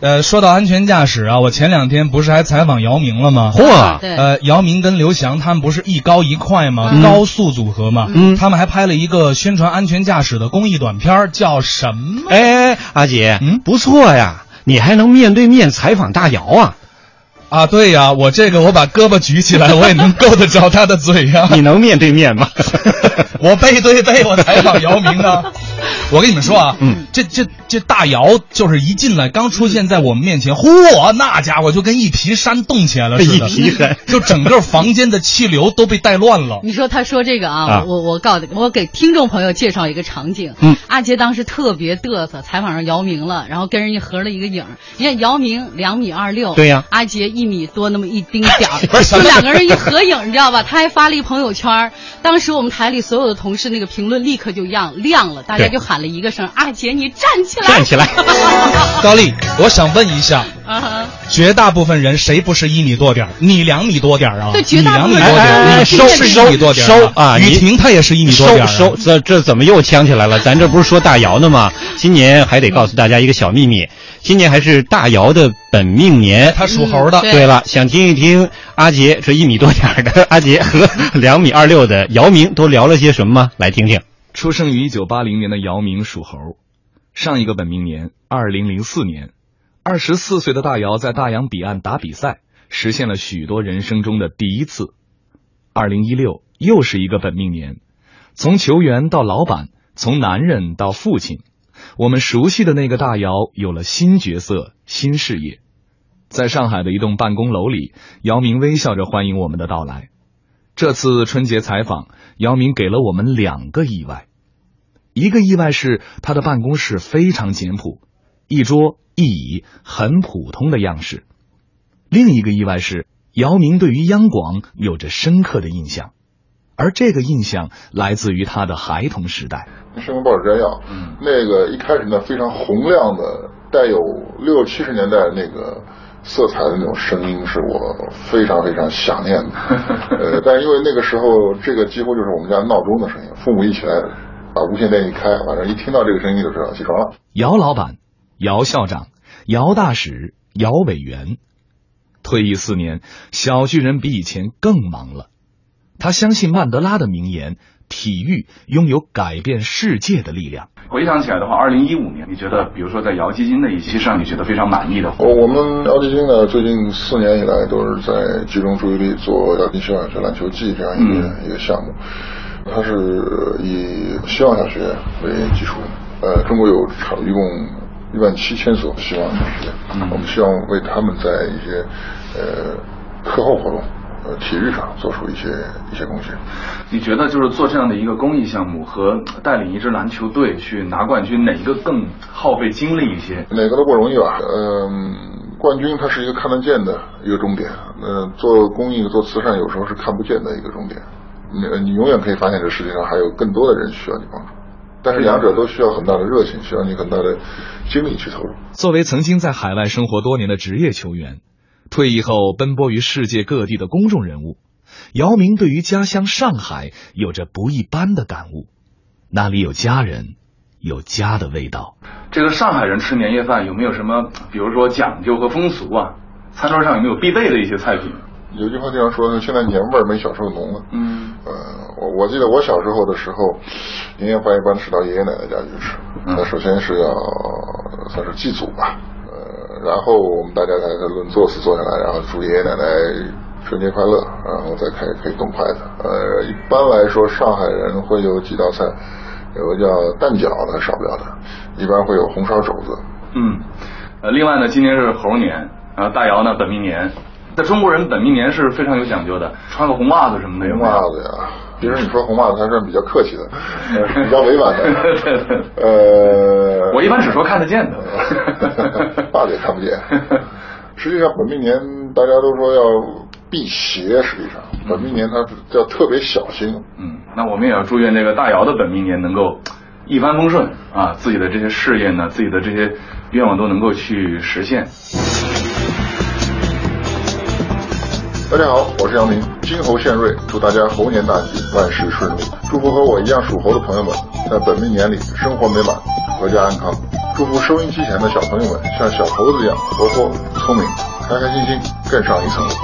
呃，说到安全驾驶啊，我前两天不是还采访姚明了吗？嚯，对呃，姚明跟刘翔他们不是一高一快吗？嗯高速组合嘛。嗯他们还拍了一个宣传安全驾驶的公益短片，叫什么？哎，阿杰，嗯不错呀，你还能面对面采访大姚啊？啊，对呀，我这个我把胳膊举起来，我也能够得着他的嘴呀。你能面对面吗？我背对背，我采访姚明呢。我跟你们说啊，嗯，这这这大姚就是一进来，刚出现在我们面前，嚯，那家伙就跟一皮山动起来了似的，一皮山 就整个房间的气流都被带乱了。你说他说这个啊，啊我我告诉我给听众朋友介绍一个场景。嗯，阿杰当时特别嘚瑟，采访上姚明了，然后跟人家合了一个影。你看姚明两米二六，对呀阿杰一米多那么一丁点儿，就两个人一合影，你知道吧？他还发了一朋友圈，当时我们台里所有的同事那个评论立刻就亮亮了，大家对就喊了一个声：“阿杰，你站起来！”站起来！高丽，我想问一下，绝大部分人谁不是一米多点儿？你两米多点儿啊？对绝大部分你两米多点儿，哎哎哎你收是一米多点儿收啊你雨婷她也是一米多点儿啊。收收，这这怎么又呛起来了？咱这不是说大姚呢吗？今年还得告诉大家一个小秘密，今年还是大姚的本命年。他属猴的对了，想听一听阿杰这一米多点儿的阿杰和两米二六的姚明都聊了些什么吗？来听听。出生于一九八零年的姚明属猴，上一个本命年二零零四年，二十四岁的大姚在大洋彼岸打比赛，实现了许多人生中的第一次。二零一六又是一个本命年，从球员到老板，从男人到父亲，我们熟悉的那个大姚有了新角色、新事业。在上海的一栋办公楼里，姚明微笑着欢迎我们的到来。这次春节采访，姚明给了我们两个意外。一个意外是他的办公室非常简朴，一桌一椅，很普通的样式；另一个意外是姚明对于央广有着深刻的印象，而这个印象来自于他的孩童时代。《生活报纸摘要》，嗯那个一开始呢非常洪亮的，带有六七十年代那个色彩的那种声音，是我非常非常想念的。呃，但是因为那个时候这个几乎就是我们家闹钟的声音，父母一起来把无线电一开，晚上一听到这个声音就知道起床了。姚老板、姚校长、姚大使、姚委员，退役四年，小巨人比以前更忙了。他相信曼德拉的名言：“体育拥有改变世界的力量。”回想起来的话，二零一五年，你觉得，比如说在姚基金的一期上，你觉得非常满意的，我我们姚基金呢，最近四年以来都是在集中注意力做姚金希望小学篮球季这样一个、一个项目。它是以希望小学为基础，呃，中国有差一共一万七千所希望小学，我们希望为他们在一些呃课后活动、呃体育上做出一些一些贡献。你觉得就是做这样的一个公益项目和带领一支篮球队去拿冠军，哪一个更耗费精力一些？哪个都不容易吧？嗯、冠军它是一个看得见的一个终点，呃，做公益、做慈善有时候是看不见的一个终点。你你永远可以发现这世界上还有更多的人需要你帮助，但是两者都需要很大的热情，需要你很大的精力去投入。作为曾经在海外生活多年的职业球员，退役后奔波于世界各地的公众人物，姚明对于家乡上海有着不一般的感悟。那里有家人，有家的味道。这个上海人吃年夜饭有没有什么，比如说讲究和风俗啊？餐桌上有没有必备的一些菜品？有句话经常说，现在年味儿没小时候浓了。嗯，呃，我我记得我小时候的时候，年夜饭一般是到爷爷奶奶家去吃。那首先是要算是祭祖吧，呃，然后我们大家才轮坐次坐下来，然后祝爷爷奶奶春节快乐，然后再开可以动筷子。呃，一般来说，上海人会有几道菜，有个叫蛋饺的，少不了的，一般会有红烧肘子。嗯，呃，另外呢，今年是猴年，然后大姚呢本命年，在中国人本命年是非常有讲究的，穿个红袜子什么的有红没？袜子呀，其实你说红袜子，他是比较客气的，呃比较委婉的。对对呃，我一般只说看得见的。袜子也看不见。实际上，本命年大家都说要避邪，实际上本命年它要特别小心。嗯，那我们也要祝愿这个大姚的本命年能够一帆风顺啊，自己的这些事业呢，自己的这些愿望都能够去实现。大家好，我是杨明，金猴献瑞，祝大家猴年大吉，万事顺利。祝福和我一样属猴的朋友们，在本命年里生活美满，阖家安康。祝福收音机前的小朋友们像小猴子一样活泼聪明，开开心心更上一层楼。